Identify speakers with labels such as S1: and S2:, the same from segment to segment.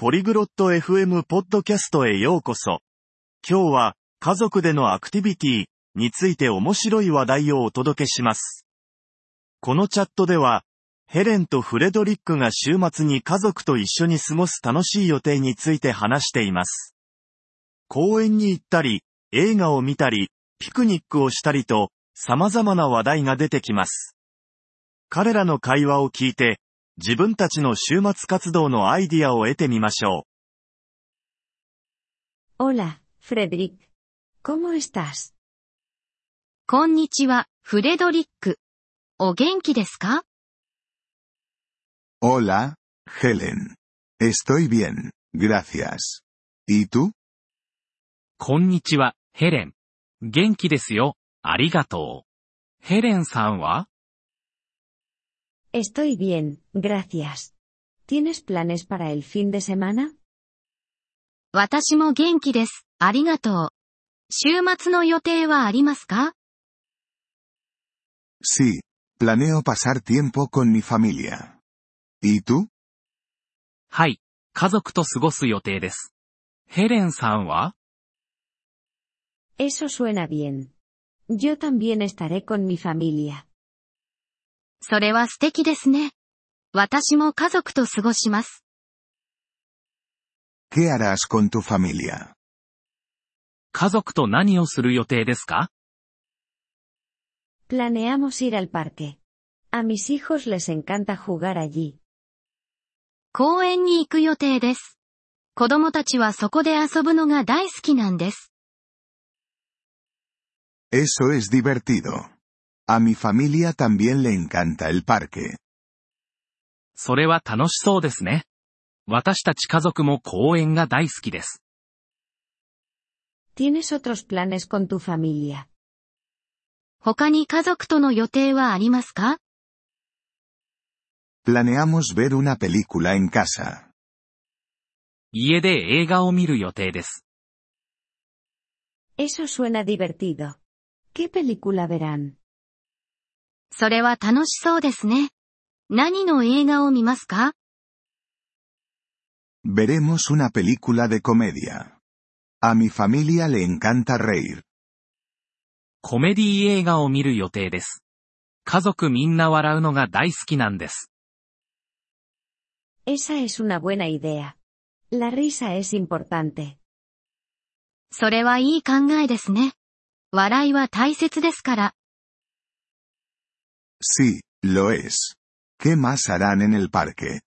S1: ポリグロット FM ポッドキャストへようこそ。今日は、家族でのアクティビティについて面白い話題をお届けします。このチャットでは、ヘレンとフレドリックが週末に家族と一緒に過ごす楽しい予定について話しています。公園に行ったり、映画を見たり、ピクニックをしたりと、様々な話題が出てきます。彼らの会話を聞いて、自分たちの週末活動のアイディアを得てみましょ
S2: Hola, Frederick. ¿Cómo estás?
S3: こんにちは、フレドリック。お元気ですか
S4: Hola, Helen. Estoy bien, gracias. ¿Y tú?
S5: こんにちは、ヘレン。元気ですよ、ありがとう。ヘレンさんは
S2: Estoy bien, gracias. ¿Tienes planes para el fin de semana?
S3: 私も元気です。ありがとう。週末の予定はありますか
S4: Sí, planeo pasar tiempo con mi familia. ¿Y tú?
S5: はい、家族と過ごす予定です。ヘレンさんは
S2: Eso suena bien. Yo también estaré con mi familia.
S3: それは素敵ですね。私も家族と過ごします。
S4: ¿Qué harás con tu familia?
S5: 家族と何をする予定ですか
S2: Planeamos ir al parque. A mis hijos les encanta jugar allí.
S3: 公園に行く予定です。子供たちはそこで遊ぶのが大好きなんです。
S4: Eso es divertido. A mi familia también le encanta el parque.
S5: それは楽しそうですね。私たち家族も公園が大好きです。
S2: ¿Tienes otros planes con tu familia?
S3: 他に家族との予定はありますか
S4: Planeamos ver una película en casa.
S5: 家で映画を見る予定です。
S2: Eso suena divertido. ¿Qué película verán?
S3: それは楽しそうですね。何の映画を見ますか
S4: Veremos una película de comedia. A mi familia le encanta reír.
S5: コメディ映画を見る予定です。家族みんな笑うのが大好きなんです。
S2: Esa es una buena idea. La risa es importante.
S3: それはいい考えですね。笑いは大切ですから。
S4: Sí, lo es. ¿Qué más harán en el parque?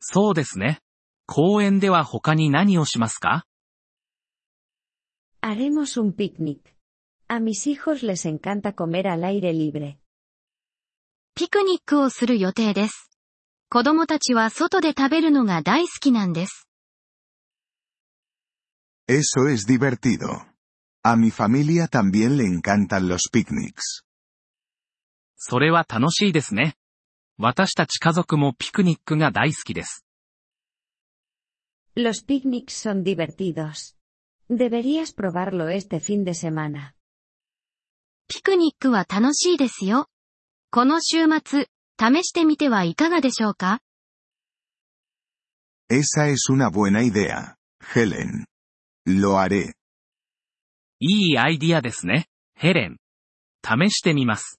S5: そうですね。公園では他に何をしますか
S2: Haremos un picnic. A mis hijos les encanta comer al aire libre.
S3: ピクニックをする予定です。子供たちは外で食べるのが大好きなんです。
S4: Eso es divertido. A mi familia también le encantan los picnics.
S5: それは楽しいですね。私たち家族もピクニックが大好きです。
S2: Los picnics son divertidos. Deberías probarlo este fin de semana.
S3: ピクニックは楽しいですよ。この週末、試してみてはいかがでしょうか
S4: Esa es una buena idea, Helen. Lo haré.
S5: いいアイディアですね。ヘレン。試してみます。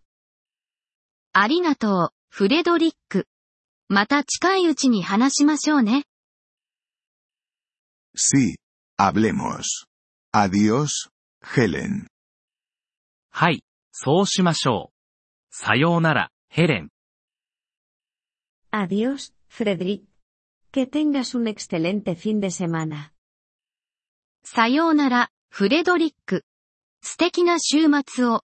S3: ありがとう、フレドリック。また近いうちに話しましょうね。
S4: Sí, hablemos. Adiós, Helen.
S5: はい、そうしましょう。さようなら、ヘレン。
S2: Adiós, Frederick. Que tengas un excelente fin de semana.
S3: さようなら、フレドリック。素敵な週末を。